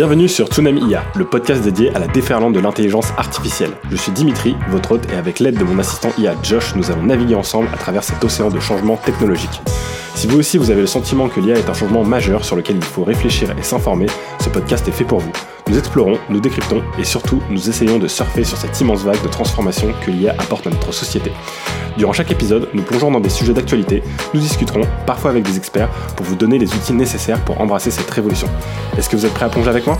Bienvenue sur Tsunami IA, le podcast dédié à la déferlante de l'intelligence artificielle. Je suis Dimitri, votre hôte, et avec l'aide de mon assistant IA Josh, nous allons naviguer ensemble à travers cet océan de changements technologiques. Si vous aussi vous avez le sentiment que l'IA est un changement majeur sur lequel il faut réfléchir et s'informer, ce podcast est fait pour vous. Nous explorons, nous décryptons et surtout nous essayons de surfer sur cette immense vague de transformation que l'IA apporte à notre société. Durant chaque épisode, nous plongeons dans des sujets d'actualité, nous discuterons, parfois avec des experts, pour vous donner les outils nécessaires pour embrasser cette révolution. Est-ce que vous êtes prêts à plonger avec moi?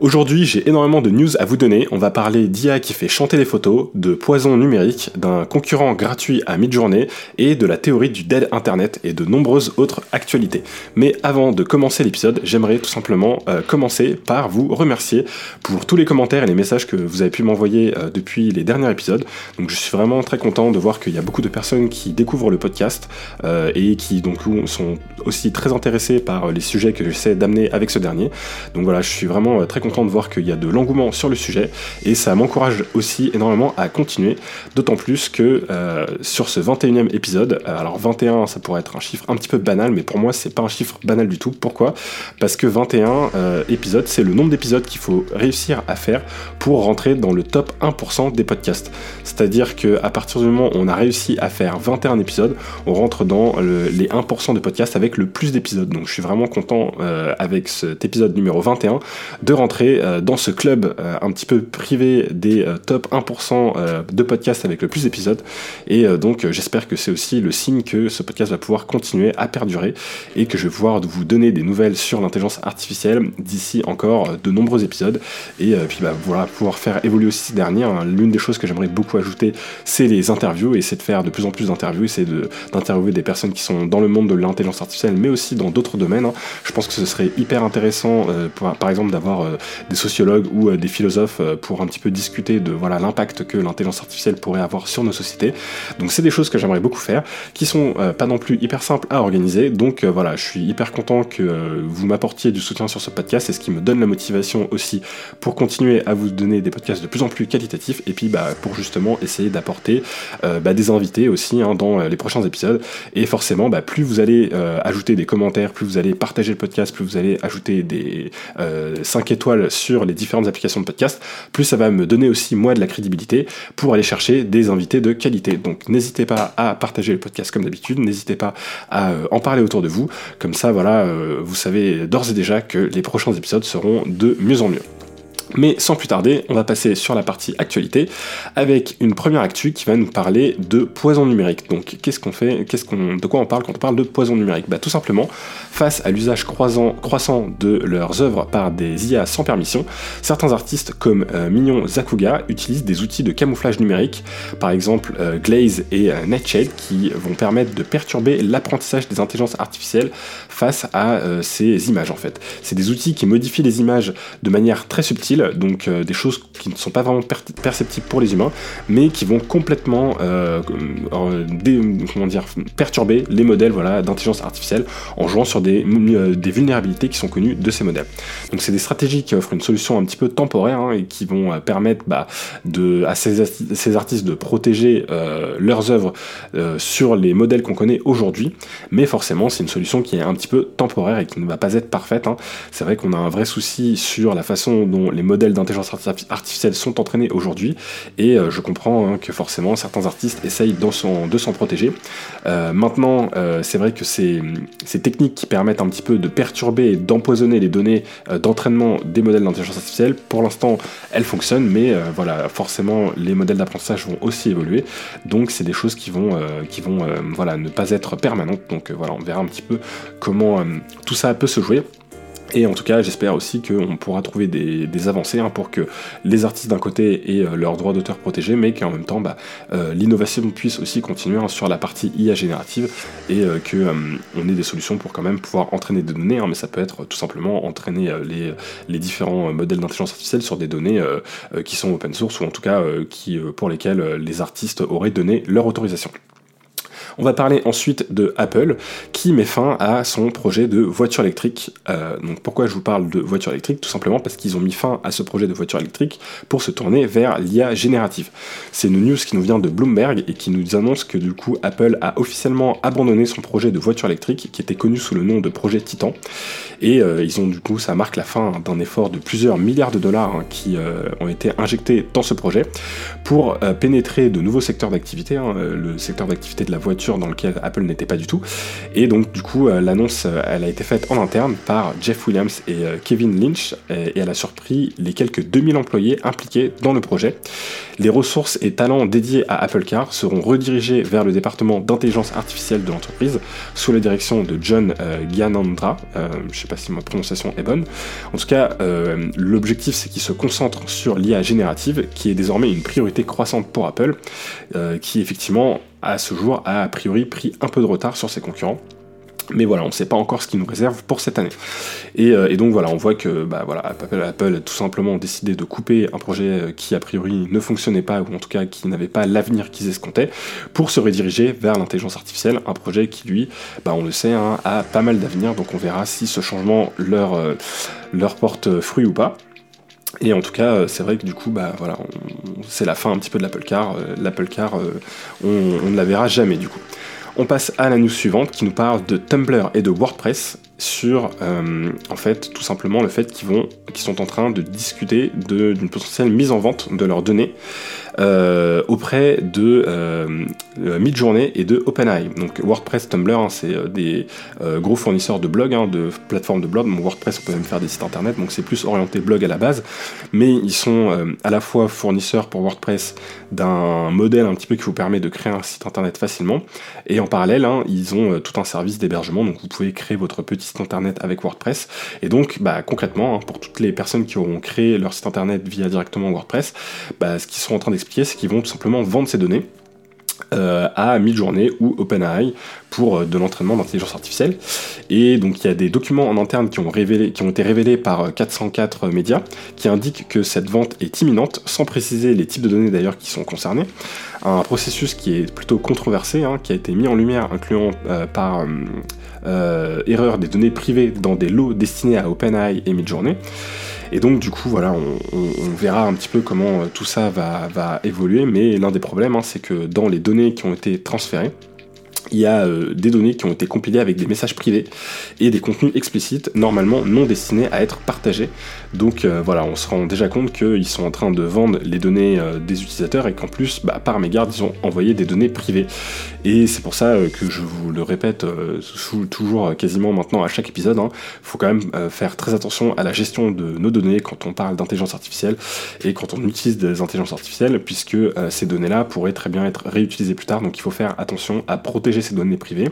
Aujourd'hui, j'ai énormément de news à vous donner. On va parler d'IA qui fait chanter les photos, de poison numérique, d'un concurrent gratuit à mi-journée et de la théorie du dead internet et de nombreuses autres actualités. Mais avant de commencer l'épisode, j'aimerais tout simplement euh, commencer par vous remercier pour tous les commentaires et les messages que vous avez pu m'envoyer euh, depuis les derniers épisodes. Donc je suis vraiment très content de voir qu'il y a beaucoup de personnes qui découvrent le podcast euh, et qui donc sont aussi très intéressées par les sujets que j'essaie d'amener avec ce dernier. Donc voilà, je suis vraiment très content content de voir qu'il y a de l'engouement sur le sujet et ça m'encourage aussi énormément à continuer, d'autant plus que euh, sur ce 21e épisode, euh, alors 21 ça pourrait être un chiffre un petit peu banal, mais pour moi c'est pas un chiffre banal du tout. Pourquoi? Parce que 21 euh, épisodes, c'est le nombre d'épisodes qu'il faut réussir à faire pour rentrer dans le top 1% des podcasts. C'est-à-dire que à partir du moment où on a réussi à faire 21 épisodes, on rentre dans les 1% de podcasts avec le plus d'épisodes. Donc je suis vraiment content avec cet épisode numéro 21 de rentrer euh, dans ce club euh, un petit peu privé des euh, top 1% de podcasts avec le plus d'épisodes. Et donc j'espère que c'est aussi le signe que ce podcast va pouvoir continuer à perdurer et que je vais pouvoir vous donner des nouvelles sur l'intelligence artificielle d'ici encore de nombreux épisodes. Et puis bah, voilà, pouvoir faire évoluer aussi ces derniers. Hein. L'une des choses que j'aimerais beaucoup ajouter, c'est les interviews et c'est de faire de plus en plus d'interviews, c'est d'interviewer des personnes qui sont dans le monde de l'intelligence artificielle, mais aussi dans d'autres domaines. Hein. Je pense que ce serait hyper intéressant, par exemple, d'avoir des sociologues ou euh, des philosophes euh, pour un petit peu discuter de voilà l'impact que l'intelligence artificielle pourrait avoir sur nos sociétés. Donc c'est des choses que j'aimerais beaucoup faire, qui sont euh, pas non plus hyper simples à organiser. Donc voilà, je suis hyper content que vous m'apportiez du soutien sur ce podcast, et ce qui me donne la motivation aussi pour continuer à vous donner des podcasts de plus en plus qualitatifs, et puis bah, pour justement essayer d'apporter bah, des invités aussi hein, dans les prochains épisodes. Et forcément, bah, plus vous allez ajouter des commentaires, plus vous allez partager le podcast, plus vous allez ajouter des 5 étoiles sur les différentes applications de podcast, plus ça va me donner aussi moi de la crédibilité pour aller chercher des invités de qualité. Donc n'hésitez pas à partager le podcast comme d'habitude, n'hésitez pas à euh, en parler autour de vous, comme ça voilà, euh, vous savez d'ores et déjà que les prochains épisodes seront de mieux en mieux. Mais sans plus tarder, on va passer sur la partie actualité avec une première actu qui va nous parler de poison numérique. Donc qu'est-ce qu'on fait, de quoi on parle quand on parle de poison numérique? Bah, Tout simplement, face à l'usage croissant de leurs œuvres par des IA sans permission, certains artistes comme euh, Mignon Zakuga utilisent des outils de camouflage numérique, par exemple euh, Glaze et euh, Nightshade, qui vont permettre de perturber l'apprentissage des intelligences artificielles face à ces images en fait. C'est des outils qui modifient les images de manière très subtile donc euh, des choses qui ne sont pas vraiment perceptibles pour les humains, mais qui vont complètement euh, comment dire, perturber les modèles voilà, d'intelligence artificielle en jouant sur des, euh, des, vulnérabilités qui sont connues de ces modèles. Donc c'est des stratégies qui offrent une solution un petit peu temporaire hein, et qui vont permettre bah, de, à ces, ces, artistes de protéger leurs œuvres sur les modèles qu'on connaît aujourd'hui, mais forcément c'est une solution qui est un petit peu temporaire et qui ne va pas être parfaite. Hein. C'est vrai qu'on a un vrai souci sur la façon dont les modèles d'intelligence artificielle sont entraînés aujourd'hui, et euh, je comprends hein, que forcément certains artistes essayent de s'en protéger. Euh, maintenant, euh, c'est vrai que ces, ces, techniques qui permettent un petit peu de perturber et d'empoisonner les données d'entraînement des modèles d'intelligence artificielle, pour l'instant, elles fonctionnent, mais voilà, forcément, les modèles d'apprentissage vont aussi évoluer, donc c'est des choses qui vont, qui vont voilà, ne pas être permanentes, donc voilà, on verra un petit peu comment tout ça peut se jouer. Et en tout cas, j'espère aussi qu'on pourra trouver des, avancées hein, pour que les artistes d'un côté aient euh, leurs droits d'auteur protégés, mais qu'en même temps, bah, euh, l'innovation puisse aussi continuer hein, sur la partie IA générative et euh, qu'on ait des solutions pour quand même pouvoir entraîner des données. Hein, mais ça peut être tout simplement entraîner les, les différents modèles d'intelligence artificielle sur des données qui sont open source ou en tout cas qui, pour lesquelles les artistes auraient donné leur autorisation. On va parler ensuite de Apple qui met fin à son projet de voiture électrique. Euh, donc pourquoi je vous parle de voiture électrique? Tout simplement parce qu'ils ont mis fin à ce projet de voiture électrique pour se tourner vers l'IA générative. C'est une news qui nous vient de Bloomberg et qui nous annonce que du coup Apple a officiellement abandonné son projet de voiture électrique qui était connu sous le nom de projet Titan. Et euh, ils ont du coup, ça marque la fin d'un effort de plusieurs milliards de dollars hein, qui euh, ont été injectés dans ce projet pour pénétrer de nouveaux secteurs d'activité, hein, le secteur d'activité de la voiture dans lequel Apple n'était pas du tout. Et donc du coup, l'annonce, elle a été faite en interne par Jeff Williams et euh, Kevin Lynch, et elle a surpris les quelques 2000 employés impliqués dans le projet. Les ressources et talents dédiés à Apple Car seront redirigés vers le département d'intelligence artificielle de l'entreprise, sous la direction de John euh, Gyanandra. Euh, je ne sais pas si ma prononciation est bonne. En tout cas, l'objectif c'est qu'il se concentre sur l'IA générative, qui est désormais une priorité croissante pour Apple, qui effectivement à ce jour a a priori pris un peu de retard sur ses concurrents. Mais voilà, on ne sait pas encore ce qu'ils nous réserve pour cette année. Euh, et, donc voilà, on voit que bah, voilà, Apple, a tout simplement décidé de couper un projet euh, qui a priori ne fonctionnait pas, ou en tout cas qui n'avait pas l'avenir qu'ils escomptaient, pour se rediriger vers l'intelligence artificielle, un projet qui lui, bah, on le sait, hein, a pas mal d'avenir, donc on verra si ce changement leur, euh, leur porte fruit ou pas. Et en tout cas, c'est vrai que du coup, bah voilà, c'est la fin un petit peu de l'Apple Car. L'Apple Car, on, on ne la verra jamais du coup. On passe à la news suivante qui nous parle de Tumblr et de WordPress sur euh, en fait tout simplement le fait qu'ils vont qu'ils sont en train de discuter d'une potentielle mise en vente de leurs données euh, auprès de euh, Midjourney et de OpenAI. Donc WordPress, Tumblr, hein, c'est des gros fournisseurs de blogs, hein, de plateformes de blogs. WordPress, on peut même faire des sites internet, donc c'est plus orienté blog à la base. Mais ils sont à la fois fournisseurs pour WordPress d'un modèle un petit peu qui vous permet de créer un site internet facilement, et en parallèle, hein, ils ont tout un service d'hébergement, donc vous pouvez créer votre petit site internet avec WordPress. Et donc, bah, concrètement, hein, pour toutes les personnes qui auront créé leur site internet via directement WordPress, bah, ce qu'ils sont en train d'expliquer, c'est qu'ils vont tout simplement vendre ces données. Euh, à Midjourney ou OpenAI pour euh, de l'entraînement d'intelligence artificielle. Et donc il y a des documents en interne qui ont, révélé, qui ont été révélés par 404 euh, médias qui indiquent que cette vente est imminente, sans préciser les types de données d'ailleurs qui sont concernés. Un processus qui est plutôt controversé, hein, qui a été mis en lumière, incluant par erreur des données privées dans des lots destinés à OpenAI et Midjourney. Et donc du coup voilà, on, verra un petit peu comment euh, tout ça va, évoluer, mais l'un des problèmes hein, c'est que dans les données qui ont été transférées, il y a euh, des données qui ont été compilées avec des messages privés et des contenus explicites normalement non destinés à être partagés. Donc euh, voilà, on se rend déjà compte qu'ils sont en train de vendre les données euh, des utilisateurs et qu'en plus, bah, par mégarde, ils ont envoyé des données privées. Et c'est pour ça que je vous le répète toujours quasiment maintenant à chaque épisode, il hein, faut quand même faire très attention à la gestion de nos données quand on parle d'intelligence artificielle et quand on utilise des intelligences artificielles, puisque ces données-là pourraient très bien être réutilisées plus tard. Donc il faut faire attention à protéger ces données privées.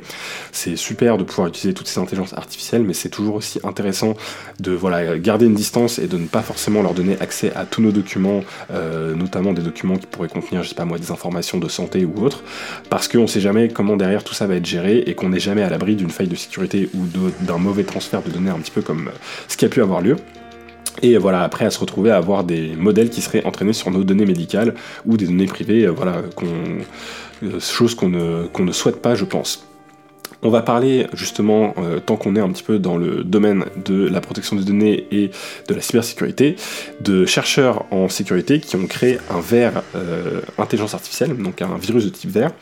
C'est super de pouvoir utiliser toutes ces intelligences artificielles, mais c'est toujours aussi intéressant de voilà, garder une distance et de ne pas forcément leur donner accès à tous nos documents, euh, notamment des documents qui pourraient contenir, je sais pas moi, des informations de santé ou autre, parce comment derrière tout ça va être géré et qu'on n'est jamais à l'abri d'une faille de sécurité ou d'un mauvais transfert de données, un petit peu comme euh, ce qui a pu avoir lieu. Et voilà, après à se retrouver à avoir des modèles qui seraient entraînés sur nos données médicales ou des données privées, euh, voilà, euh, chose qu'on ne souhaite pas, je pense. On va parler justement, euh, tant qu'on est un petit peu dans le domaine de la protection des données et de la cybersécurité, de chercheurs en sécurité qui ont créé un verre euh, intelligence artificielle, donc un virus de type verre,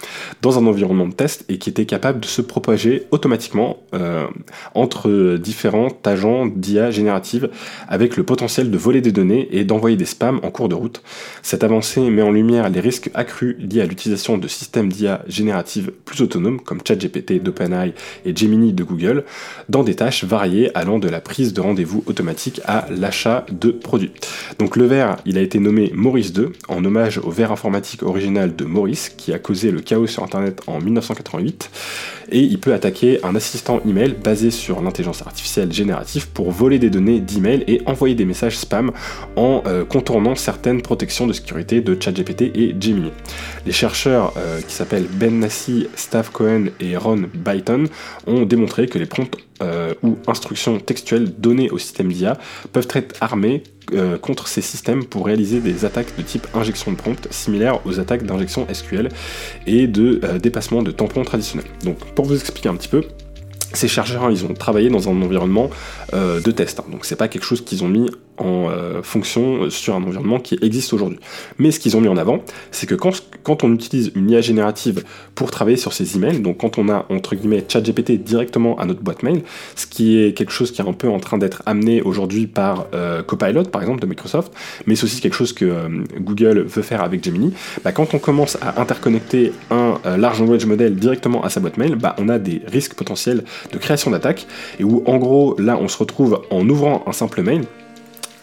dans un environnement de test et qui était capable de se propager automatiquement euh, entre différents agents d'IA générative avec le potentiel de voler des données et d'envoyer des spams en cours de route. Cette avancée met en lumière les risques accrus liés à l'utilisation de systèmes d'IA générative plus autonomes comme ChatGPT, d'OpenAI, et Gemini de Google dans des tâches variées allant de la prise de rendez-vous automatique à l'achat de produits. Donc le verre, il a été nommé Maurice 2 en hommage au verre informatique original de Maurice qui a causé le chaos sur Internet en 1988 et il peut attaquer un assistant email basé sur l'intelligence artificielle générative pour voler des données d'email et envoyer des messages spam en euh, contournant certaines protections de sécurité de ChatGPT et Gemini. Les chercheurs euh, qui s'appellent Ben Nassi, Stav Cohen et Ron By Python ont démontré que les prompts ou instructions textuelles données au système d'IA peuvent être armés contre ces systèmes pour réaliser des attaques de type injection de prompt similaires aux attaques d'injection SQL et de dépassement de tampons traditionnels. Donc pour vous expliquer un petit peu, ces chercheurs, ils ont travaillé dans un environnement de test. Hein. donc c'est pas quelque chose qu'ils ont mis en euh, fonction sur un environnement qui existe aujourd'hui. Mais ce qu'ils ont mis en avant, c'est que quand, on utilise une IA générative pour travailler sur ces emails, donc quand on a entre guillemets ChatGPT directement à notre boîte mail, ce qui est quelque chose qui est un peu en train d'être amené aujourd'hui par euh, Copilot par exemple de Microsoft, mais c'est aussi quelque chose que euh, Google veut faire avec Gemini, bah, quand on commence à interconnecter un large language model directement à sa boîte mail, bah, on a des risques potentiels de création d'attaques et où en gros là on se retrouve en ouvrant un simple mail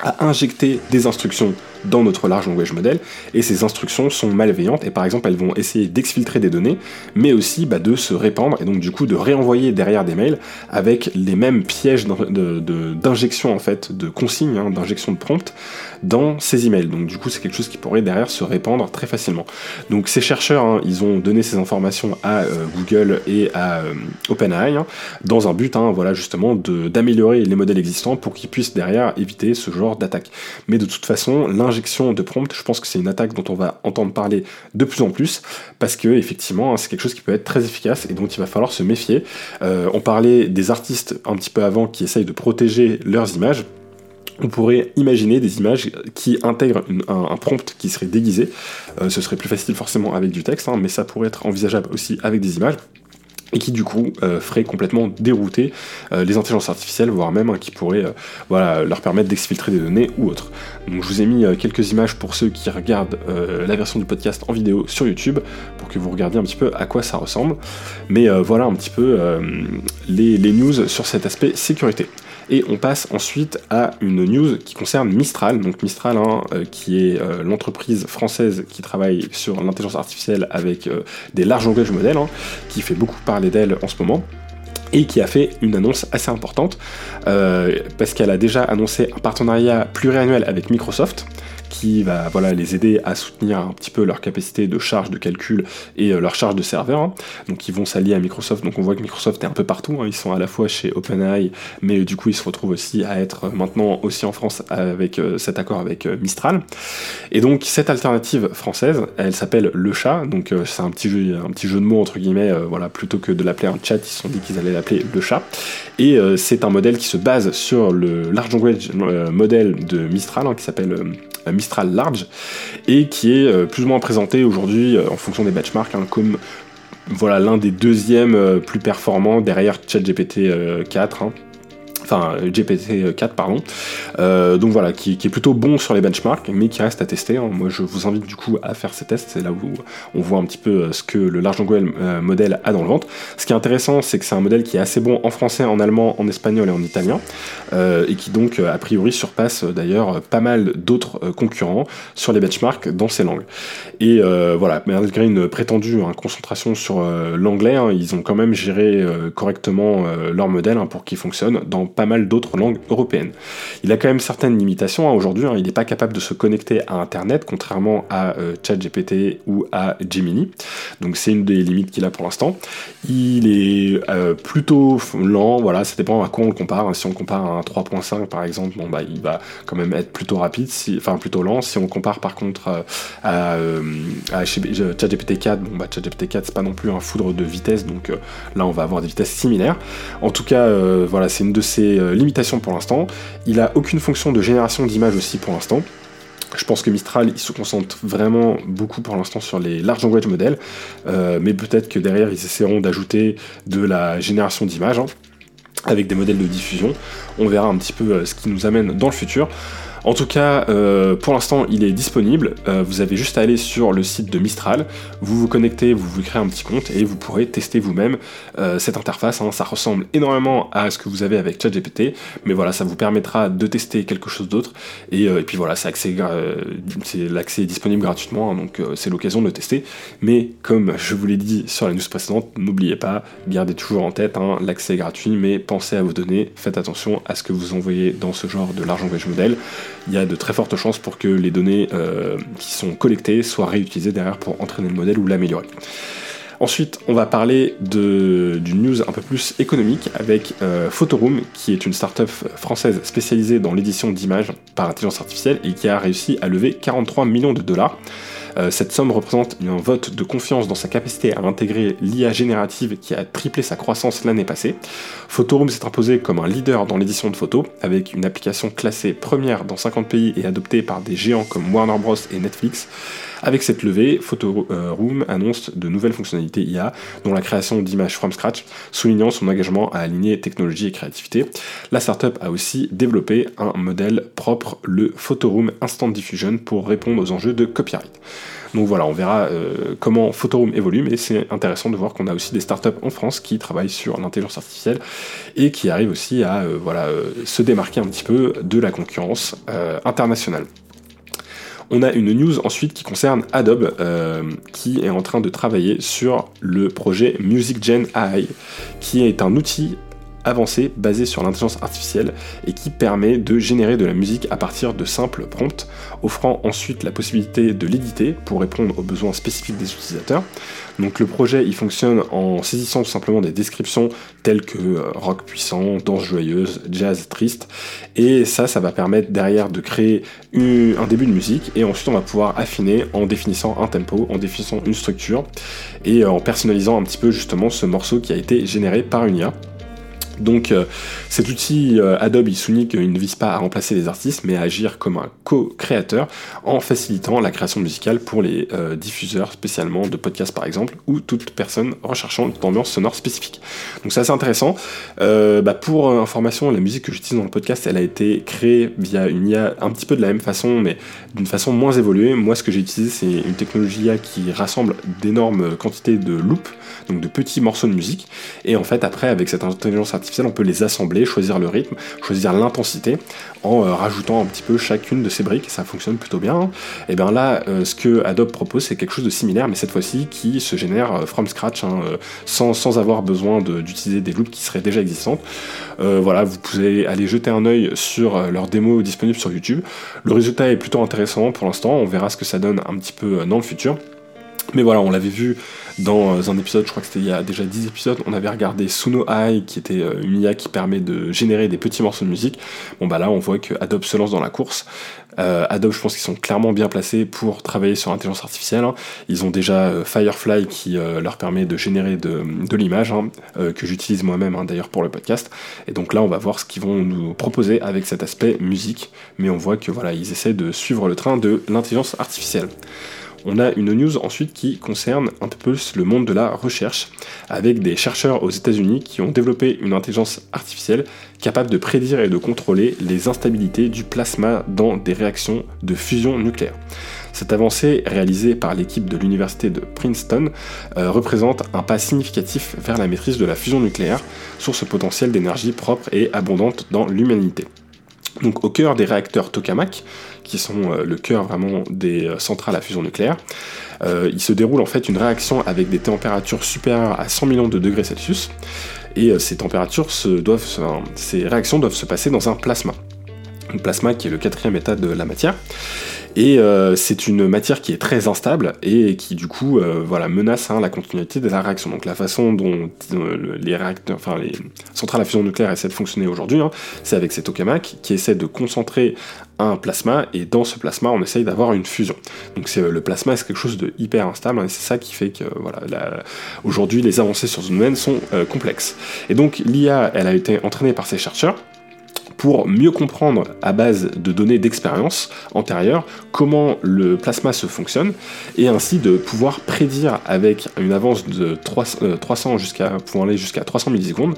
à injecter des instructions dans notre large language model, et ces instructions sont malveillantes, et par exemple elles vont essayer d'exfiltrer des données, mais aussi bah, de se répandre, et donc du coup de réenvoyer derrière des mails avec les mêmes pièges d'injection en fait, de consignes, hein, d'injection de prompt dans ces emails. Donc du coup c'est quelque chose qui pourrait derrière se répandre très facilement. Donc ces chercheurs, hein, ils ont donné ces informations à euh, Google et à euh, OpenAI hein, dans un but, voilà justement d'améliorer les modèles existants pour qu'ils puissent derrière éviter ce genre d'attaque. Mais de toute façon, l'un de prompt, je pense que c'est une attaque dont on va entendre parler de plus en plus, parce que effectivement, hein, c'est quelque chose qui peut être très efficace et dont il va falloir se méfier. Euh, on parlait des artistes un petit peu avant qui essayent de protéger leurs images on pourrait imaginer des images qui intègrent un, prompt qui serait déguisé. Euh, ce serait plus facile forcément avec du texte, hein, mais ça pourrait être envisageable aussi avec des images et qui du coup euh, ferait complètement dérouter euh, les intelligences artificielles, voire même hein, qui pourrait euh, voilà, leur permettre d'exfiltrer des données ou autres. Donc je vous ai mis quelques images pour ceux qui regardent la version du podcast en vidéo sur YouTube, pour que vous regardiez un petit peu à quoi ça ressemble. Mais voilà un petit peu les, les news sur cet aspect sécurité. Et on passe ensuite à une news qui concerne Mistral. Donc Mistral, hein, euh, qui est euh, l'entreprise française qui travaille sur l'intelligence artificielle avec euh, des larges langages modèles, hein, qui fait beaucoup parler d'elle en ce moment et qui a fait une annonce assez importante parce qu'elle a déjà annoncé un partenariat pluriannuel avec Microsoft qui va voilà, les aider à soutenir un petit peu leur capacité de charge de calcul et euh, leur charge de serveur. Hein. Donc ils vont s'allier à Microsoft. Donc on voit que Microsoft est un peu partout. Hein. Ils sont à la fois chez OpenAI, mais euh, du coup ils se retrouvent aussi à être maintenant aussi en France avec euh, cet accord avec Mistral. Et donc cette alternative française, elle s'appelle le chat. Donc c'est un petit jeu, un petit jeu de mots entre guillemets. voilà, plutôt que de l'appeler un chat, ils se sont dit qu'ils allaient l'appeler le chat. Et c'est un modèle qui se base sur le large language model de Mistral, hein, qui s'appelle Large, et qui est euh, plus ou moins présenté aujourd'hui euh, en fonction des benchmarks hein, comme voilà l'un des deuxièmes euh, plus performants derrière ChatGPT 4 enfin GPT-4 pardon. Euh, donc voilà, qui, est plutôt bon sur les benchmarks, mais qui reste à tester. Hein. Moi, je vous invite du coup à faire ces tests. C'est là où on voit un petit peu euh, ce que le large language euh, modèle a dans le ventre. Ce qui est intéressant, c'est que c'est un modèle qui est assez bon en français, en allemand, en espagnol et en italien, et qui donc a priori surpasse d'ailleurs pas mal d'autres concurrents sur les benchmarks dans ces langues. Et voilà, malgré une prétendue hein, concentration sur l'anglais, hein, ils ont quand même géré correctement leur modèle pour qu'il fonctionne dans pas mal d'autres langues européennes. Il a quand même certaines limitations. Hein. Aujourd'hui, hein. il n'est pas capable de se connecter à Internet, contrairement à euh, ChatGPT ou à Gemini. Donc c'est une des limites qu'il a pour l'instant. Il est euh, plutôt lent, voilà, ça dépend à quoi on le compare. Hein. Si on compare à un 3.5 par exemple, bon, bah, il va quand même être plutôt rapide, enfin plutôt lent. Si on compare par contre euh, à, à, ChatGPT 4, bon, bah, ChatGPT 4 c'est pas non plus un foudre de vitesse, donc là on va avoir des vitesses similaires. En tout cas, voilà, c'est une de ces euh, limitations pour l'instant. Il a aucune fonction de génération d'images aussi pour l'instant. Je pense que Mistral, il se concentre vraiment beaucoup pour l'instant sur les large language models, euh, mais peut-être que derrière, ils essaieront d'ajouter de la génération d'images hein, avec des modèles de diffusion. On verra un petit peu euh, ce qui nous amène dans le futur. En tout cas, euh, pour l'instant, il est disponible. Euh, vous avez juste à aller sur le site de Mistral, vous vous connectez, vous vous créez un petit compte et vous pourrez tester vous-même euh, cette interface. Hein. Ça ressemble énormément à ce que vous avez avec ChatGPT, mais voilà, ça vous permettra de tester quelque chose d'autre. Et, puis voilà, c'est l'accès est disponible gratuitement, hein, donc c'est l'occasion de le tester. Mais comme je vous l'ai dit sur la news précédente, n'oubliez pas, gardez toujours en tête, hein, l'accès est gratuit, mais pensez à vos données, faites attention à ce que vous envoyez dans ce genre de large language model il y a de très fortes chances pour que les données euh, qui sont collectées soient réutilisées derrière pour entraîner le modèle ou l'améliorer. Ensuite, on va parler d'une news un peu plus économique avec euh, Photoroom, qui est une startup française spécialisée dans l'édition d'images par intelligence artificielle et qui a réussi à lever 43 millions de dollars. Euh, cette somme représente un vote de confiance dans sa capacité à intégrer l'IA générative qui a triplé sa croissance l'année passée. Photoroom s'est imposé comme un leader dans l'édition de photos, avec une application classée première dans 50 pays et adoptée par des géants comme Warner Bros et Netflix. Avec cette levée, Photoroom annonce de nouvelles fonctionnalités IA, dont la création d'images from scratch, soulignant son engagement à aligner technologie et créativité. La startup a aussi développé un modèle propre, le Photoroom Instant Diffusion, pour répondre aux enjeux de copyright. Donc voilà, on verra euh, comment Photoroom évolue, mais c'est intéressant de voir qu'on a aussi des startups en France qui travaillent sur l'intelligence artificielle et qui arrivent aussi à euh, euh, se démarquer un petit peu de la concurrence internationale. On a une news ensuite qui concerne Adobe, qui est en train de travailler sur le projet MusicGen AI, qui est un outil avancé basé sur l'intelligence artificielle et qui permet de générer de la musique à partir de simples prompts, offrant ensuite la possibilité de l'éditer pour répondre aux besoins spécifiques des utilisateurs. Donc le projet il fonctionne en saisissant tout simplement des descriptions telles que euh, rock puissant, danse joyeuse, jazz triste et ça ça va permettre derrière de créer un début de musique et ensuite on va pouvoir affiner en définissant un tempo, en définissant une structure et en personnalisant un petit peu justement ce morceau qui a été généré par une IA. Donc euh, cet outil euh, Adobe Sonic il ne vise pas à remplacer les artistes mais à agir comme un co-créateur en facilitant la création musicale pour les euh, diffuseurs spécialement de podcasts par exemple ou toute personne recherchant une ambiance sonore spécifique. Donc c'est assez intéressant. Bah, pour information, la musique que j'utilise dans le podcast elle a été créée via une IA un petit peu de la même façon mais d'une façon moins évoluée. Moi ce que j'ai utilisé c'est une technologie IA qui rassemble d'énormes quantités de loops, donc de petits morceaux de musique et en fait après avec cette intelligence artificielle on peut les assembler, choisir le rythme, choisir l'intensité en euh, rajoutant un petit peu chacune de ces briques, ça fonctionne plutôt bien. Et bien là, euh, ce que Adobe propose, c'est quelque chose de similaire, mais cette fois-ci qui se génère euh, from scratch, hein, sans, avoir besoin d'utiliser des loops qui seraient déjà existantes. voilà, vous pouvez aller jeter un œil sur leur démo disponible sur YouTube. Le résultat est plutôt intéressant pour l'instant, on verra ce que ça donne un petit peu dans le futur. Mais voilà, on l'avait vu dans euh, un épisode, je crois que c'était il y a déjà 10 épisodes, on avait regardé Suno qui était euh, une IA qui permet de générer des petits morceaux de musique. Bon bah là, on voit que Adobe se lance dans la course. Euh, Adobe, je pense qu'ils sont clairement bien placés pour travailler sur l'intelligence artificielle. Hein. Ils ont déjà Firefly qui leur permet de générer de, l'image, hein, que j'utilise moi-même hein, d'ailleurs pour le podcast. Et donc là, on va voir ce qu'ils vont nous proposer avec cet aspect musique. Mais on voit que voilà, ils essaient de suivre le train de l'intelligence artificielle. On a une news ensuite qui concerne un peu plus le monde de la recherche, avec des chercheurs aux États-Unis qui ont développé une intelligence artificielle capable de prédire et de contrôler les instabilités du plasma dans des réactions de fusion nucléaire. Cette avancée, réalisée par l'équipe de l'université de Princeton, euh, représente un pas significatif vers la maîtrise de la fusion nucléaire, source potentielle d'énergie propre et abondante dans l'humanité. Donc au cœur des réacteurs tokamak, qui sont euh, le cœur vraiment des euh, centrales à fusion nucléaire, euh, il se déroule en fait une réaction avec des températures supérieures à 100 millions de degrés Celsius, et ces températures ces réactions doivent se passer dans un plasma. Un plasma qui est le quatrième état de la matière. Et euh, c'est une matière qui est très instable et qui du coup euh, voilà, menace hein, la continuité de la réaction. Donc la façon dont euh, les réacteurs, enfin les centrales à fusion nucléaire essaient de fonctionner aujourd'hui, hein, c'est avec ces tokamaks qui essaient de concentrer un plasma et dans ce plasma on essaye d'avoir une fusion. Donc c'est le plasma c'est quelque chose de hyper instable hein, et c'est ça qui fait que voilà aujourd'hui les avancées sur ce domaine sont complexes. Et donc l'IA elle a été entraînée par ces chercheurs pour mieux comprendre à base de données d'expérience antérieure comment le plasma se fonctionne et ainsi de pouvoir prédire avec une avance de 300 euh, jusqu'à pouvant aller jusqu'à 300 millisecondes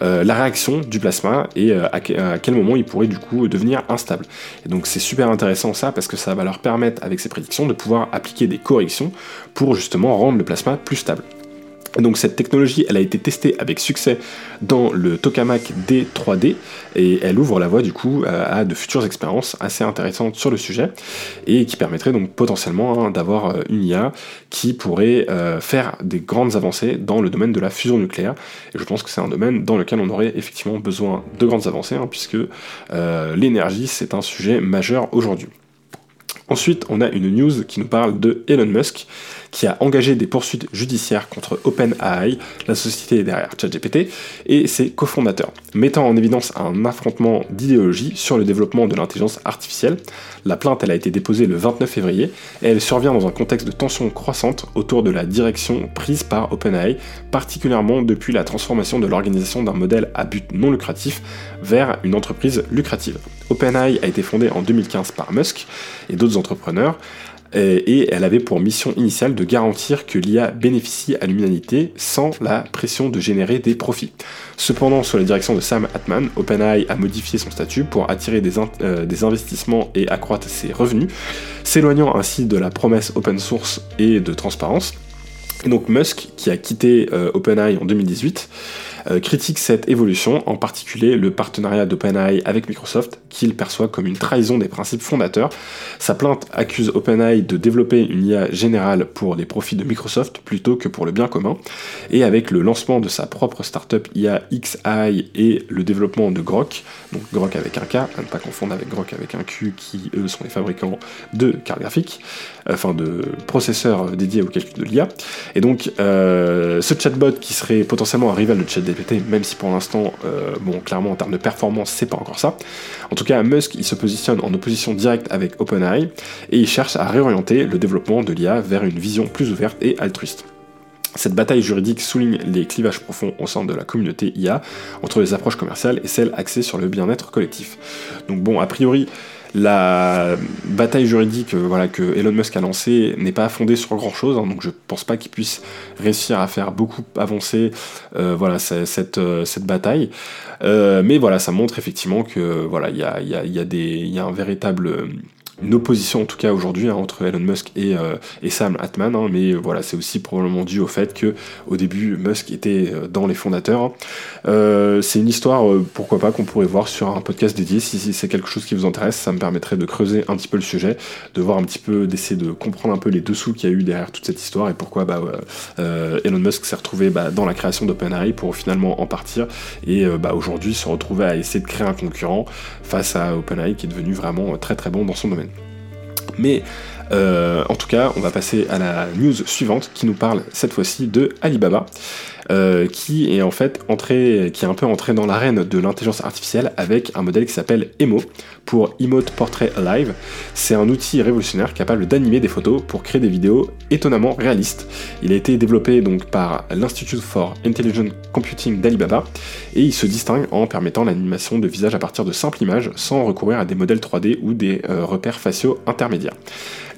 euh, la réaction du plasma et euh, à, quel moment il pourrait du coup devenir instable. Et donc c'est super intéressant ça parce que ça va leur permettre avec ces prédictions de pouvoir appliquer des corrections pour justement rendre le plasma plus stable. Donc cette technologie, a été testée avec succès dans le tokamak D3D et elle ouvre la voie du coup à de futures expériences assez intéressantes sur le sujet et qui permettraient donc potentiellement hein, d'avoir euh, une IA qui pourrait euh, faire des grandes avancées dans le domaine de la fusion nucléaire. Et je pense que c'est un domaine dans lequel on aurait effectivement besoin de grandes avancées hein, puisque euh, l'énergie c'est un sujet majeur aujourd'hui. Ensuite, on a une news qui nous parle de Elon Musk qui a engagé des poursuites judiciaires contre OpenAI, la société derrière ChatGPT, et ses cofondateurs, mettant en évidence un affrontement d'idéologie sur le développement de l'intelligence artificielle. La plainte elle a été déposée le 29 février et elle survient dans un contexte de tension croissante autour de la direction prise par OpenAI, particulièrement depuis la transformation de l'organisation d'un modèle à but non lucratif vers une entreprise lucrative. OpenAI a été fondée en 2015 par Musk et d'autres entrepreneurs, et elle avait pour mission initiale de garantir que l'IA bénéficie à l'humanité sans la pression de générer des profits. Cependant, sous la direction de Sam Altman, OpenAI a modifié son statut pour attirer des, euh, des investissements et accroître ses revenus, s'éloignant ainsi de la promesse open source et de transparence. Et donc Musk, qui a quitté euh, OpenAI en 2018, euh, critique cette évolution, en particulier le partenariat d'OpenAI avec Microsoft, qu'il perçoit comme une trahison des principes fondateurs. Sa plainte accuse OpenAI de développer une IA générale pour les profits de Microsoft plutôt que pour le bien commun, et avec le lancement de sa propre startup IA XAI et le développement de Grok, donc Grok avec un K, à ne pas confondre avec Grok avec un Q, qui eux sont les fabricants de cartes graphiques, enfin de processeurs dédiés au calcul de l'IA. Et donc euh, ce chatbot qui serait potentiellement un rival de ChatGPT, même si pour l'instant, euh, bon, clairement en termes de performance, c'est pas encore ça. En tout cas, Musk il se positionne en opposition directe avec OpenAI et il cherche à réorienter le développement de l'IA vers une vision plus ouverte et altruiste. Cette bataille juridique souligne les clivages profonds au sein de la communauté IA entre les approches commerciales et celles axées sur le bien-être collectif. Donc bon, a priori, la bataille juridique euh, voilà, que Elon Musk a lancée n'est pas fondée sur grand chose, hein, donc je pense pas qu'il puisse réussir à faire beaucoup avancer euh, voilà, cette, euh, cette bataille. mais voilà, ça montre effectivement que voilà, il y a, y, a, y, y a un véritable une opposition en tout cas aujourd'hui hein, entre Elon Musk et, euh, et Sam Altman, hein, mais voilà, c'est aussi probablement dû au fait que au début Musk était euh, dans les fondateurs. Euh, c'est une histoire, pourquoi pas, qu'on pourrait voir sur un podcast dédié si, c'est quelque chose qui vous intéresse. Ça me permettrait de creuser un petit peu le sujet, de voir un petit peu, d'essayer de comprendre un peu les dessous qu'il y a eu derrière toute cette histoire et pourquoi bah, Elon Musk s'est retrouvé bah, dans la création d'OpenAI pour finalement en partir et bah, aujourd'hui se retrouver à essayer de créer un concurrent face à OpenAI qui est devenu vraiment très très bon dans son domaine. Mais euh, en tout cas, on va passer à la news suivante qui nous parle cette fois-ci de Alibaba. Euh, qui est en fait entré, qui est un peu entré dans l'arène de l'intelligence artificielle avec un modèle qui s'appelle Emo pour Emote Portrait Alive. C'est un outil révolutionnaire capable d'animer des photos pour créer des vidéos étonnamment réalistes. Il a été développé donc par l'Institute for Intelligent Computing d'Alibaba et il se distingue en permettant l'animation de visage à partir de simples images sans recourir à des modèles 3D ou des euh, repères faciaux intermédiaires.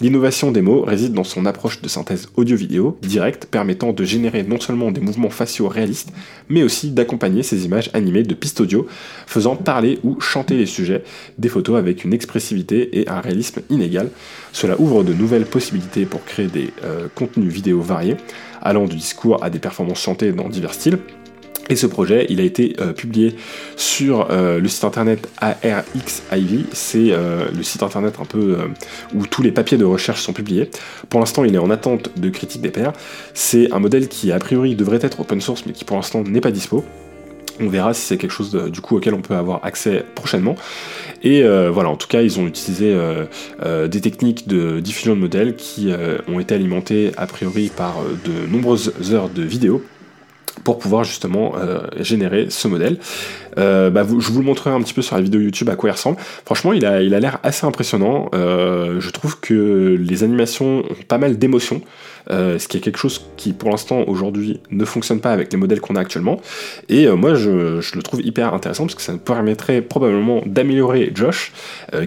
L'innovation d'Emo réside dans son approche de synthèse audio-vidéo directe permettant de générer non seulement des mouvements faciaux réalistes, mais aussi d'accompagner ces images animées de pistes audio, faisant parler ou chanter les sujets, des photos avec une expressivité et un réalisme inégal. Cela ouvre de nouvelles possibilités pour créer des euh, contenus vidéo variés, allant du discours à des performances chantées dans divers styles, et ce projet, il a été euh, publié sur euh, le site internet ARXIV, c'est le site internet un peu où tous les papiers de recherche sont publiés. Pour l'instant, il est en attente de critique des pairs. C'est un modèle qui a priori devrait être open source, mais qui pour l'instant n'est pas dispo. On verra si c'est quelque chose du coup auquel on peut avoir accès prochainement. Et voilà, en tout cas, ils ont utilisé des techniques de diffusion de modèles qui ont été alimentées a priori par de nombreuses heures de vidéos pour pouvoir justement euh, générer ce modèle. Euh, bah, je vous le montrerai un petit peu sur la vidéo YouTube à quoi il ressemble. Franchement, il a l'air assez impressionnant. Euh, je trouve que les animations ont pas mal d'émotions. Euh, ce qui est quelque chose qui pour l'instant aujourd'hui ne fonctionne pas avec les modèles qu'on a actuellement. Et moi je, le trouve hyper intéressant parce que ça nous permettrait probablement d'améliorer Josh,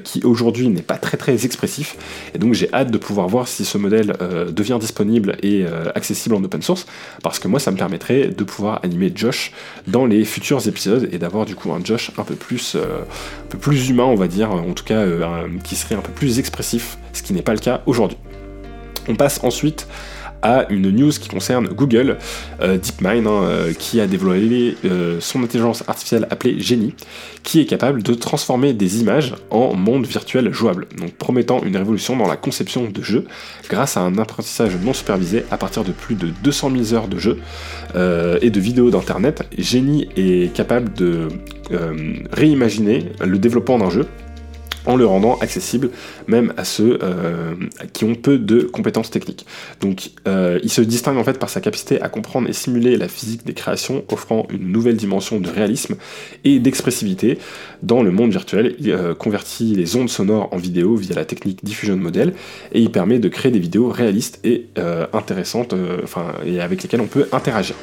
qui aujourd'hui n'est pas très très expressif. Et donc j'ai hâte de pouvoir voir si ce modèle devient disponible et accessible en open source, parce que moi ça me permettrait de pouvoir animer Josh dans les futurs épisodes et d'avoir du coup un Josh un peu plus, un peu plus humain on va dire, en tout cas qui serait un peu plus expressif, ce qui n'est pas le cas aujourd'hui. On passe ensuite à une news qui concerne Google, euh, DeepMind, hein, euh, qui a développé euh, son intelligence artificielle appelée Genie, qui est capable de transformer des images en monde virtuel jouable, donc promettant une révolution dans la conception de jeux grâce à un apprentissage non supervisé à partir de plus de 200 000 heures de jeux et de vidéos d'internet. Genie est capable de réimaginer le développement d'un jeu en le rendant accessible même à ceux euh, qui ont peu de compétences techniques. Donc euh, il se distingue en fait par sa capacité à comprendre et simuler la physique des créations, offrant une nouvelle dimension de réalisme et d'expressivité dans le monde virtuel. Il euh, convertit les ondes sonores en vidéo via la technique diffusion de modèle et il permet de créer des vidéos réalistes et intéressantes, enfin et avec lesquelles on peut interagir.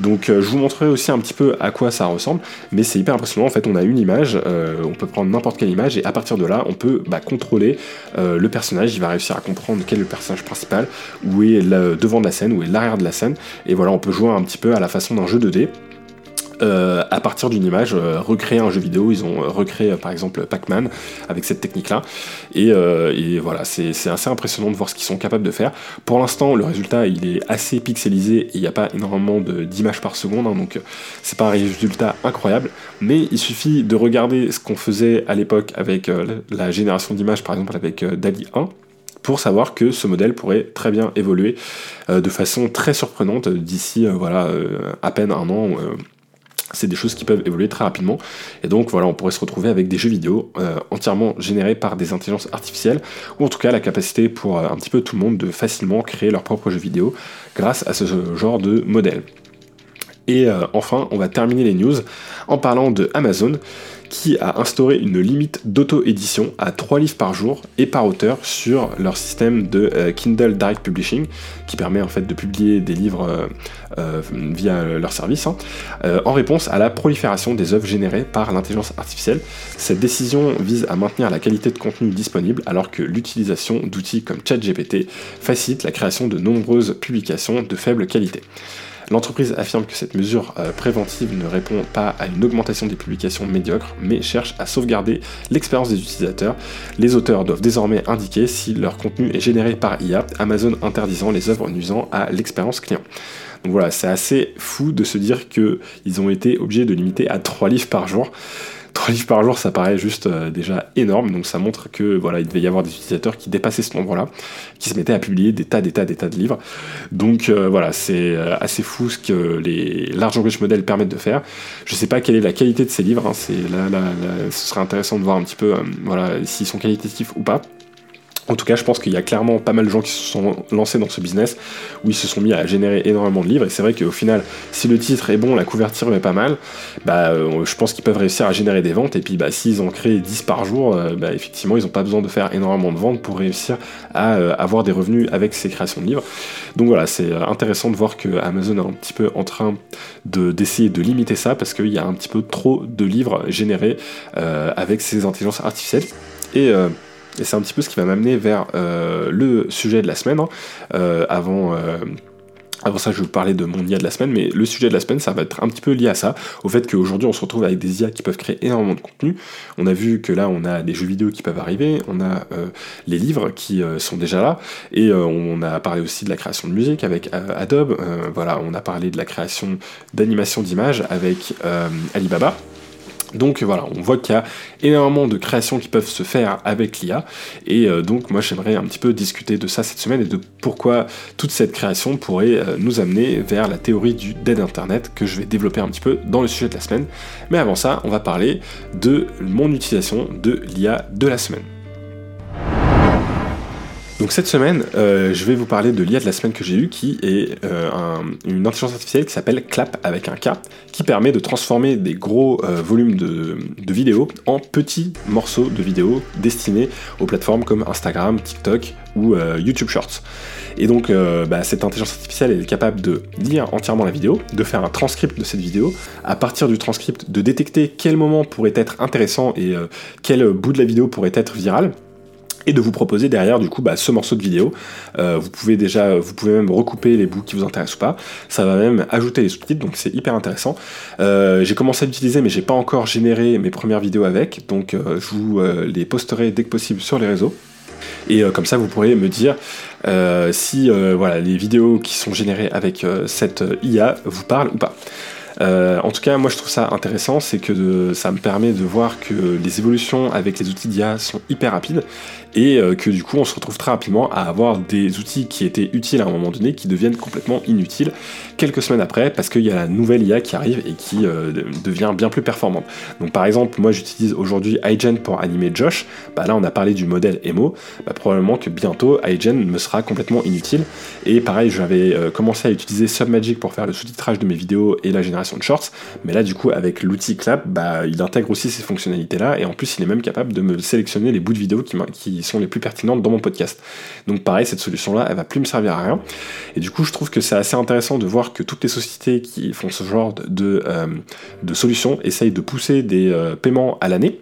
Donc euh, je vous montrerai aussi un petit peu à quoi ça ressemble, mais c'est hyper impressionnant. En fait, on a une image, euh, on peut prendre n'importe quelle image et à partir de là, on peut bah, contrôler euh, le personnage. Il va réussir à comprendre quel est le personnage principal, où est le devant de la scène, où est l'arrière de la scène. Et voilà, on peut jouer un petit peu à la façon d'un jeu 2D. Euh, à partir d'une image, euh, recréer un jeu vidéo. Ils ont euh, recréé par exemple Pac-Man avec cette technique-là. Et, voilà, c'est assez impressionnant de voir ce qu'ils sont capables de faire. Pour l'instant, le résultat il est assez pixelisé et il n'y a pas énormément d'images par seconde, hein, donc c'est pas un résultat incroyable. Mais il suffit de regarder ce qu'on faisait à l'époque avec la génération d'images, par exemple avec DALI 1 pour savoir que ce modèle pourrait très bien évoluer de façon très surprenante d'ici voilà à peine un an c'est des choses qui peuvent évoluer très rapidement. Et donc voilà, on pourrait se retrouver avec des jeux vidéo euh, entièrement générés par des intelligences artificielles, ou en tout cas la capacité pour euh, un petit peu tout le monde de facilement créer leur propre jeu vidéo grâce à ce genre de modèle. Et euh, enfin, on va terminer les news en parlant de Amazon qui a instauré une limite d'auto-édition à 3 livres par jour et par auteur sur leur système de euh, Kindle Direct Publishing, qui permet en fait de publier des livres euh, euh, via leur service, hein, en réponse à la prolifération des œuvres générées par l'intelligence artificielle. Cette décision vise à maintenir la qualité de contenu disponible alors que l'utilisation d'outils comme ChatGPT facilite la création de nombreuses publications de faible qualité. L'entreprise affirme que cette mesure euh, préventive ne répond pas à une augmentation des publications médiocres, mais cherche à sauvegarder l'expérience des utilisateurs. Les auteurs doivent désormais indiquer si leur contenu est généré par IA, Amazon interdisant les œuvres nuisant à l'expérience client. Donc voilà, c'est assez fou de se dire qu'ils ont été obligés de limiter à 3 livres par jour. 3 livres par jour, ça paraît juste euh, déjà énorme, donc ça montre que voilà, il devait y avoir des utilisateurs qui dépassaient ce nombre-là, qui se mettaient à publier des tas, des tas, des tas de livres. Donc euh, voilà, c'est euh, assez fou ce que les large language models permettent de faire. Je sais pas quelle est la qualité de ces livres, hein, c'est là, là, ce serait intéressant de voir un petit peu, voilà, s'ils sont qualitatifs ou pas. En tout cas, je pense qu'il y a clairement pas mal de gens qui se sont lancés dans ce business, où ils se sont mis à générer énormément de livres, et c'est vrai qu'au final, si le titre est bon, la couverture est pas mal, bah, euh, je pense qu'ils peuvent réussir à générer des ventes, et puis bah, s'ils en créent 10 par jour, euh, bah, effectivement, ils n'ont pas besoin de faire énormément de ventes pour réussir à euh, avoir des revenus avec ces créations de livres. Donc voilà, c'est intéressant de voir que Amazon est un petit peu en train d'essayer de, limiter ça, parce qu'il y a un petit peu trop de livres générés avec ces intelligences artificielles. Et et c'est un petit peu ce qui va m'amener vers euh, le sujet de la semaine. Hein. Euh, avant, euh, avant ça, je vais vous parler de mon IA de la semaine, mais le sujet de la semaine, ça va être un petit peu lié à ça, au fait qu'aujourd'hui, on se retrouve avec des IA qui peuvent créer énormément de contenu. On a vu que là, on a des jeux vidéo qui peuvent arriver, on a les livres qui sont déjà là, et on a parlé aussi de la création de musique avec Adobe. voilà, on a parlé de la création d'animation d'images avec Alibaba. Donc voilà, on voit qu'il y a énormément de créations qui peuvent se faire avec l'IA, et euh, donc moi j'aimerais un petit peu discuter de ça cette semaine et de pourquoi toute cette création pourrait euh, nous amener vers la théorie du dead internet que je vais développer un petit peu dans le sujet de la semaine. Mais avant ça, on va parler de mon utilisation de l'IA de la semaine. Donc cette semaine, euh, je vais vous parler de l'IA de la semaine que j'ai eue, qui est euh, une intelligence artificielle qui s'appelle Clap avec un K, qui permet de transformer des gros euh, volumes de, vidéos en petits morceaux de vidéos destinés aux plateformes comme Instagram, TikTok ou YouTube Shorts. Et donc bah, cette intelligence artificielle est capable de lire entièrement la vidéo, de faire un transcript de cette vidéo, à partir du transcript de détecter quel moment pourrait être intéressant et quel bout de la vidéo pourrait être viral et de vous proposer derrière du coup bah, ce morceau de vidéo. Euh, vous pouvez déjà, vous pouvez même recouper les bouts qui vous intéressent ou pas. Ça va même ajouter les sous-titres, donc c'est hyper intéressant. Euh, j'ai commencé à l'utiliser, mais j'ai pas encore généré mes premières vidéos avec, donc euh, je vous les posterai dès que possible sur les réseaux. Et comme ça, vous pourrez me dire si voilà les vidéos qui sont générées avec cette IA vous parlent ou pas. en tout cas, moi je trouve ça intéressant, c'est que ça me permet de voir que les évolutions avec les outils d'IA sont hyper rapides et euh, que du coup on se retrouve très rapidement à avoir des outils qui étaient utiles à un moment donné qui deviennent complètement inutiles quelques semaines après parce qu'il y a la nouvelle IA qui arrive et qui euh, devient bien plus performante. Donc par exemple, moi j'utilise aujourd'hui iGen pour animer Josh, bah là on a parlé du modèle Emo, bah, probablement que bientôt iGen me sera complètement inutile. Et pareil, j'avais euh, commencé à utiliser Submagic pour faire le sous-titrage de mes vidéos et la génération de shorts, mais là du coup avec l'outil Clap, bah, il intègre aussi ces fonctionnalités là et en plus il est même capable de me sélectionner les bouts de vidéos qui, qui sont les plus pertinentes dans mon podcast. Donc pareil, cette solution-là, elle va plus me servir à rien. Et du coup, je trouve que c'est assez intéressant de voir que toutes les sociétés qui font ce genre de, euh, solutions essayent de pousser des euh, paiements à l'année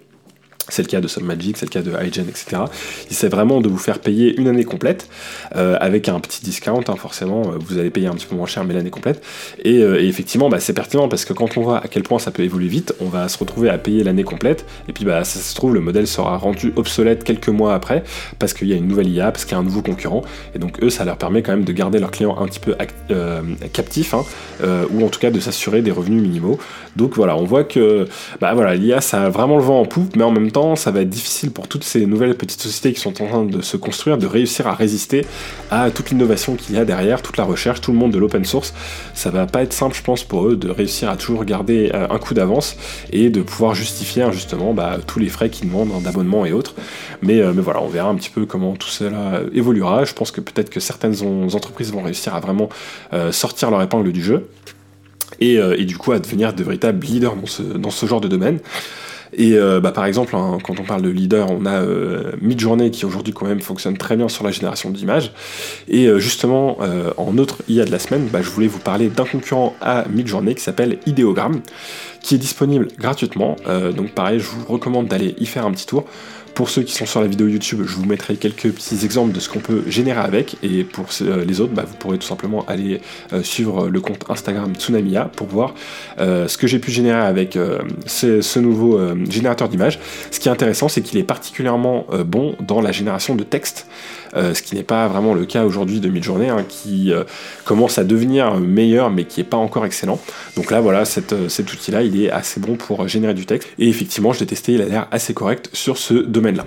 c'est le cas de Submagic, c'est le cas de iGen, etc. Il essaie vraiment de vous faire payer une année complète, euh, avec un petit discount, hein, forcément, euh, vous allez payer un petit peu moins cher, mais l'année complète. Et, euh, effectivement, bah, c'est pertinent parce que quand on voit à quel point ça peut évoluer vite, on va se retrouver à payer l'année complète, et puis bah, ça se trouve, le modèle sera rendu obsolète quelques mois après, parce qu'il y a une nouvelle IA, parce qu'il y a un nouveau concurrent, et donc eux, ça leur permet quand même de garder leurs clients un petit peu captifs, hein, ou en tout cas de s'assurer des revenus minimaux. Donc voilà, on voit que bah, voilà, l'IA, ça a vraiment le vent en poupe, mais en même temps, ça va être difficile pour toutes ces nouvelles petites sociétés qui sont en train de se construire de réussir à résister à toute l'innovation qu'il y a derrière, toute la recherche, tout le monde de l'open source. Ça va pas être simple, je pense, pour eux de réussir à toujours garder euh, un coup d'avance et de pouvoir justifier justement bah, tous les frais qu'ils demandent d'abonnement et autres. Mais, euh, mais voilà, on verra un petit peu comment tout cela évoluera. Je pense que peut-être que certaines entreprises vont réussir à vraiment euh, sortir leur épingle du jeu. Et, du coup à devenir de véritables leaders dans ce genre de domaine. Et euh, bah, par exemple, hein, quand on parle de leader, on a euh, Midjourney qui aujourd'hui quand même fonctionne très bien sur la génération d'images. Et euh, justement, en autre IA de la semaine, bah, je voulais vous parler d'un concurrent à Midjourney qui s'appelle Ideogram, qui est disponible gratuitement. donc pareil, je vous recommande d'aller y faire un petit tour. Pour ceux qui sont sur la vidéo YouTube, je vous mettrai quelques petits exemples de ce qu'on peut générer avec. Et pour euh, les autres, bah, vous pourrez tout simplement aller euh, suivre le compte Instagram Tsunamia pour voir euh, ce que j'ai pu générer avec ce, nouveau générateur d'images. Ce qui est intéressant, c'est qu'il est particulièrement bon dans la génération de texte. Ce qui n'est pas vraiment le cas aujourd'hui de Midjourney, hein, qui commence à devenir meilleur, mais qui n'est pas encore excellent. Donc là, voilà, cet outil-là, il est assez bon pour générer du texte. Et effectivement, je l'ai testé, il a l'air assez correct sur ce domaine là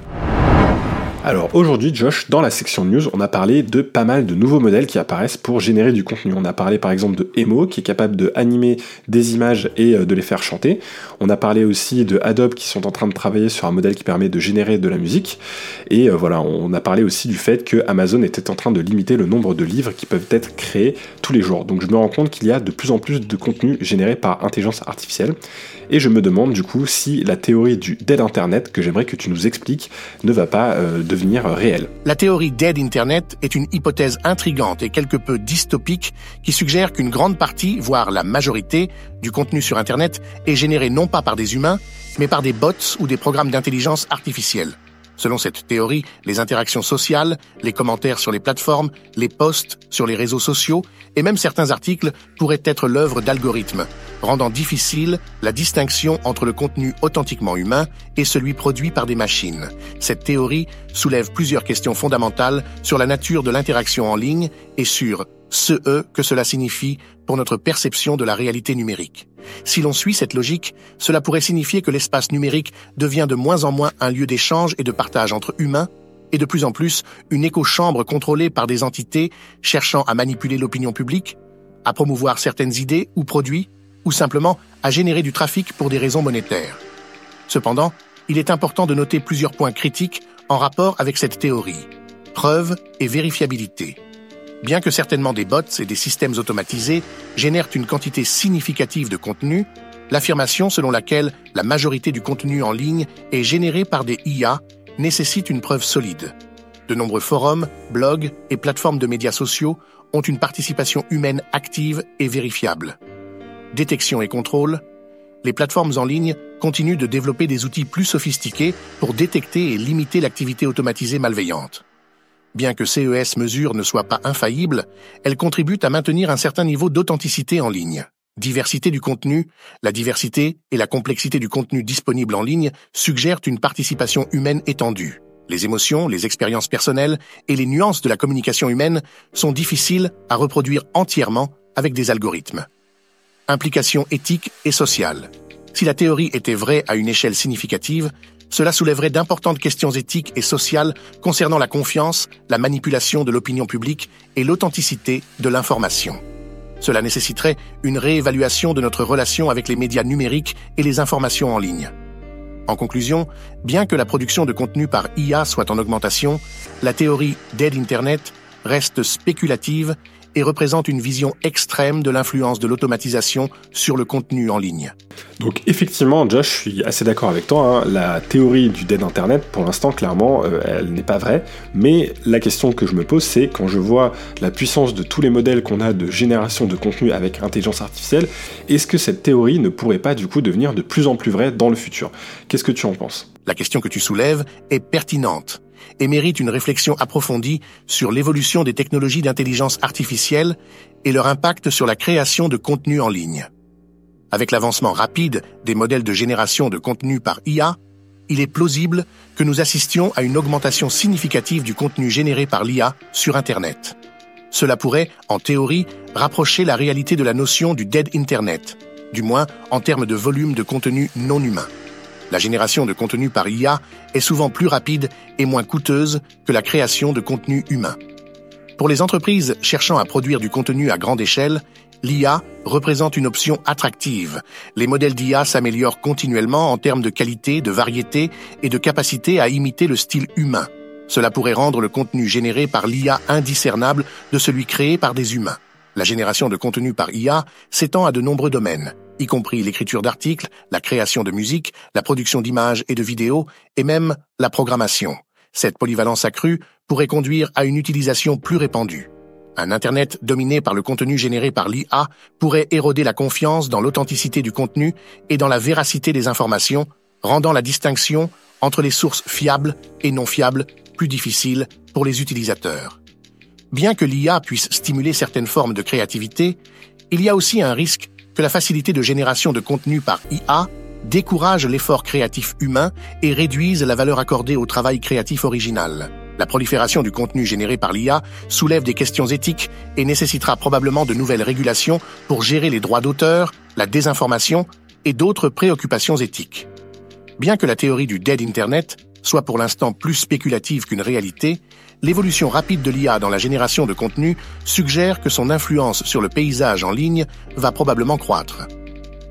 Alors aujourd'hui, Josh, dans la section news, on a parlé de pas mal de nouveaux modèles qui apparaissent pour générer du contenu. On a parlé par exemple de Emo, qui est capable de animer des images et euh, de les faire chanter. On a parlé aussi de Adobe, qui sont en train de travailler sur un modèle qui permet de générer de la musique. Et euh, voilà, on a parlé aussi du fait que Amazon était en train de limiter le nombre de livres qui peuvent être créés tous les jours. Donc je me rends compte qu'il y a de plus en plus de contenu généré par intelligence artificielle. Et je me demande du coup si la théorie du dead Internet, que j'aimerais que tu nous expliques, ne va pas euh, devenir réelle. La théorie dead Internet est une hypothèse intrigante et quelque peu dystopique qui suggère qu'une grande partie, voire la majorité, du contenu sur Internet est généré non pas par des humains, mais par des bots ou des programmes d'intelligence artificielle. Selon cette théorie, les interactions sociales, les commentaires sur les plateformes, les posts sur les réseaux sociaux et même certains articles pourraient être l'œuvre d'algorithmes, rendant difficile la distinction entre le contenu authentiquement humain et celui produit par des machines. Cette théorie soulève plusieurs questions fondamentales sur la nature de l'interaction en ligne et sur ce E que cela signifie pour notre perception de la réalité numérique. Si l'on suit cette logique, cela pourrait signifier que l'espace numérique devient de moins en moins un lieu d'échange et de partage entre humains, et de plus en plus une éco-chambre contrôlée par des entités cherchant à manipuler l'opinion publique, à promouvoir certaines idées ou produits, ou simplement à générer du trafic pour des raisons monétaires. Cependant, il est important de noter plusieurs points critiques en rapport avec cette théorie. Preuve et vérifiabilité. Bien que certainement des bots et des systèmes automatisés génèrent une quantité significative de contenu, l'affirmation selon laquelle la majorité du contenu en ligne est généré par des IA nécessite une preuve solide. De nombreux forums, blogs et plateformes de médias sociaux ont une participation humaine active et vérifiable. Détection et contrôle, les plateformes en ligne continuent de développer des outils plus sophistiqués pour détecter et limiter l'activité automatisée malveillante. Bien que CES Mesure ne soit pas infaillible, elle contribue à maintenir un certain niveau d'authenticité en ligne. Diversité du contenu, la diversité et la complexité du contenu disponible en ligne suggèrent une participation humaine étendue. Les émotions, les expériences personnelles et les nuances de la communication humaine sont difficiles à reproduire entièrement avec des algorithmes. implications éthiques et sociales. Si la théorie était vraie à une échelle significative, cela soulèverait d'importantes questions éthiques et sociales concernant la confiance, la manipulation de l'opinion publique et l'authenticité de l'information. Cela nécessiterait une réévaluation de notre relation avec les médias numériques et les informations en ligne. En conclusion, bien que la production de contenu par IA soit en augmentation, la théorie Dead Internet reste spéculative et représente une vision extrême de l'influence de l'automatisation sur le contenu en ligne. Donc effectivement, Josh, je suis assez d'accord avec toi. Hein. La théorie du dead Internet, pour l'instant, clairement, euh, elle n'est pas vraie. Mais la question que je me pose, c'est quand je vois la puissance de tous les modèles qu'on a de génération de contenu avec intelligence artificielle, est-ce que cette théorie ne pourrait pas du coup devenir de plus en plus vraie dans le futur? Qu'est-ce que tu en penses? La question que tu soulèves est pertinente et mérite une réflexion approfondie sur l'évolution des technologies d'intelligence artificielle et leur impact sur la création de contenu en ligne. Avec l'avancement rapide des modèles de génération de contenu par IA, il est plausible que nous assistions à une augmentation significative du contenu généré par l'IA sur Internet. Cela pourrait, en théorie, rapprocher la réalité de la notion du dead Internet, du moins en termes de volume de contenu non humain. La génération de contenu par IA est souvent plus rapide et moins coûteuse que la création de contenu humain. Pour les entreprises cherchant à produire du contenu à grande échelle, l'IA représente une option attractive. Les modèles d'IA s'améliorent continuellement en termes de qualité, de variété et de capacité à imiter le style humain. Cela pourrait rendre le contenu généré par l'IA indiscernable de celui créé par des humains. La génération de contenu par IA s'étend à de nombreux domaines y compris l'écriture d'articles, la création de musique, la production d'images et de vidéos, et même la programmation. Cette polyvalence accrue pourrait conduire à une utilisation plus répandue. Un Internet dominé par le contenu généré par l'IA pourrait éroder la confiance dans l'authenticité du contenu et dans la véracité des informations, rendant la distinction entre les sources fiables et non fiables plus difficile pour les utilisateurs. Bien que l'IA puisse stimuler certaines formes de créativité, il y a aussi un risque que la facilité de génération de contenu par IA décourage l'effort créatif humain et réduise la valeur accordée au travail créatif original. La prolifération du contenu généré par l'IA soulève des questions éthiques et nécessitera probablement de nouvelles régulations pour gérer les droits d'auteur, la désinformation et d'autres préoccupations éthiques. Bien que la théorie du dead Internet soit pour l'instant plus spéculative qu'une réalité, l'évolution rapide de l'IA dans la génération de contenu suggère que son influence sur le paysage en ligne va probablement croître.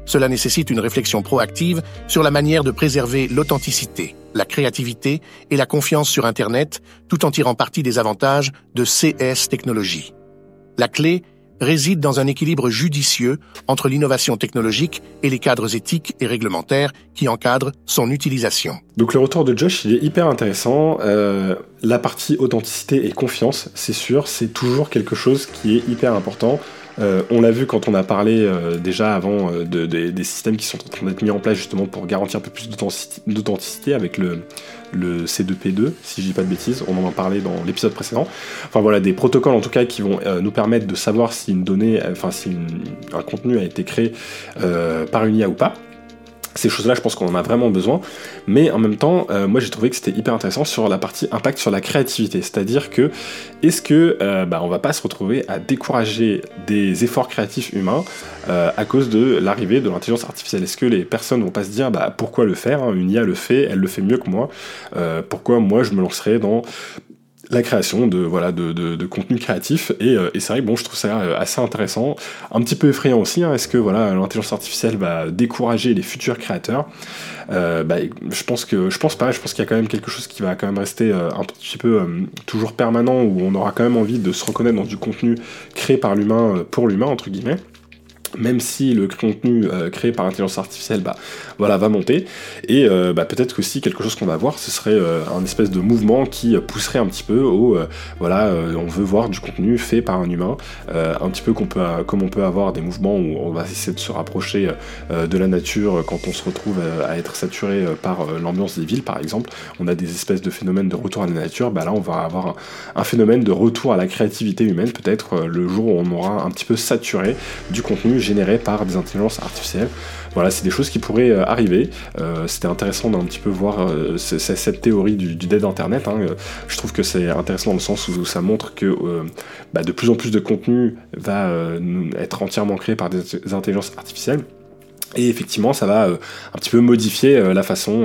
Cela nécessite une réflexion proactive sur la manière de préserver l'authenticité, la créativité et la confiance sur Internet tout en tirant parti des avantages de CS technologies. La clé réside dans un équilibre judicieux entre l'innovation technologique et les cadres éthiques et réglementaires qui encadrent son utilisation. Donc le retour de Josh, il est hyper intéressant. Euh, la partie authenticité et confiance, c'est sûr, c'est toujours quelque chose qui est hyper important. Euh, on l'a vu quand on a parlé euh, déjà avant des systèmes qui sont en train d'être mis en place justement pour garantir un peu plus d'authenticité avec le, le C2P2, si je dis pas de bêtises, on en a parlé dans l'épisode précédent. Enfin voilà, des protocoles en tout cas qui vont euh, nous permettre de savoir si une donnée, enfin si un contenu a été créé euh, par une IA ou pas. Ces choses-là, je pense qu'on en a vraiment besoin. Mais en même temps, euh, moi j'ai trouvé que c'était hyper intéressant sur la partie impact sur la créativité. C'est-à-dire que, est-ce que euh, bah, on va pas se retrouver à décourager des efforts créatifs humains euh, à cause de l'arrivée de l'intelligence artificielle? Est-ce que les personnes vont pas se dire, bah, pourquoi le faire hein? Une IA le fait, elle le fait mieux que moi. pourquoi moi je me lancerai dans la création de voilà de, de, contenu créatif. Et, et c'est vrai bon je trouve ça assez intéressant. Un petit peu effrayant aussi hein. est-ce que voilà l'intelligence artificielle va décourager les futurs créateurs? Euh, bah, je pense que je pense pas. Je pense qu'il y a quand même quelque chose qui va quand même rester euh, un petit peu euh, toujours permanent où on aura quand même envie de se reconnaître dans du contenu créé par l'humain pour l'humain entre guillemets même si le contenu euh, créé par intelligence artificielle bah, voilà, va monter. Et euh, bah, peut-être qu'aussi quelque chose qu'on va voir, ce serait euh, un espèce de mouvement qui pousserait un petit peu au voilà, on veut voir du contenu fait par un humain, un petit peu peut, comme on peut avoir des mouvements où on va essayer de se rapprocher de la nature quand on se retrouve à être saturé par l'ambiance des villes par exemple. On a des espèces de phénomènes de retour à la nature, bah là on va avoir un phénomène de retour à la créativité humaine peut-être le jour où on aura un petit peu saturé du contenu générés par des intelligences artificielles. Voilà, c'est des choses qui pourraient euh, arriver. C'était intéressant d'un petit peu voir cette théorie du, dead Internet. Hein. Je trouve que c'est intéressant dans le sens où ça montre que bah, de plus en plus de contenu va être entièrement créé par des intelligences artificielles. Et effectivement, ça va euh, un petit peu modifier euh, la façon,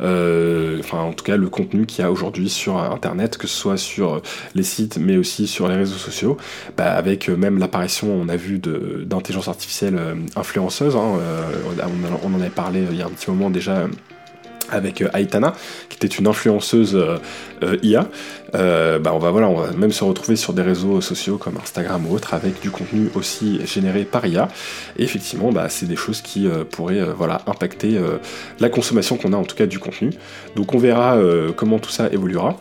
euh, enfin en tout cas le contenu qu'il y a aujourd'hui sur Internet, que ce soit sur les sites, mais aussi sur les réseaux sociaux, bah, avec même l'apparition, on a vu, d'intelligence artificielle influenceuse, hein, on, en avait parlé il y a un petit moment déjà avec Aitana, qui était une influenceuse IA. bah on va voilà, on va même se retrouver sur des réseaux sociaux comme Instagram ou autres avec du contenu aussi généré par IA. Et effectivement, bah, c'est des choses qui pourraient voilà impacter la consommation qu'on a en tout cas du contenu. Donc on verra comment tout ça évoluera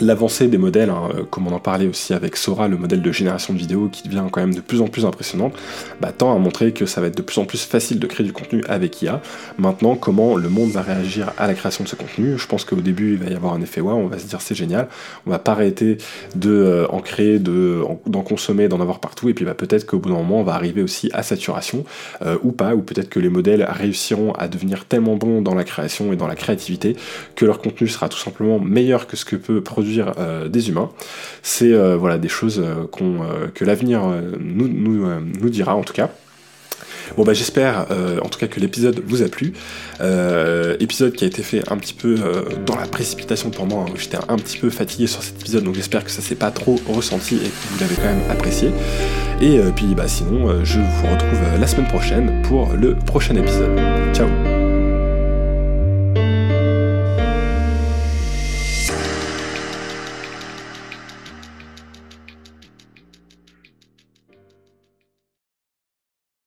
l'avancée des modèles, hein, euh, comme on en parlait aussi avec Sora, le modèle de génération de vidéos qui devient quand même de plus en plus impressionnant, bah, tend à montrer que ça va être de plus en plus facile de créer du contenu avec IA. Maintenant, comment le monde va réagir à la création de ce contenu? Je pense qu'au début, il va y avoir un effet wow, on va se dire c'est génial, on va pas arrêter de euh, créer, d'en consommer, d'en avoir partout, et puis bah, peut-être qu'au bout d'un moment, on va arriver aussi à saturation, euh, ou pas, ou peut-être que les modèles réussiront à devenir tellement bons dans la création et dans la créativité que leur contenu sera tout simplement meilleur que ce que peut produire euh, des humains. C'est euh, voilà des choses euh, que l'avenir nous, nous, dira en tout cas. Bon bah j'espère en tout cas que l'épisode vous a plu. épisode qui a été fait un petit peu dans la précipitation pour moi. Hein. J'étais un petit peu fatigué sur cet épisode donc j'espère que ça s'est pas trop ressenti et que vous l'avez quand même apprécié. Et puis bah sinon je vous retrouve la semaine prochaine pour le prochain épisode. Ciao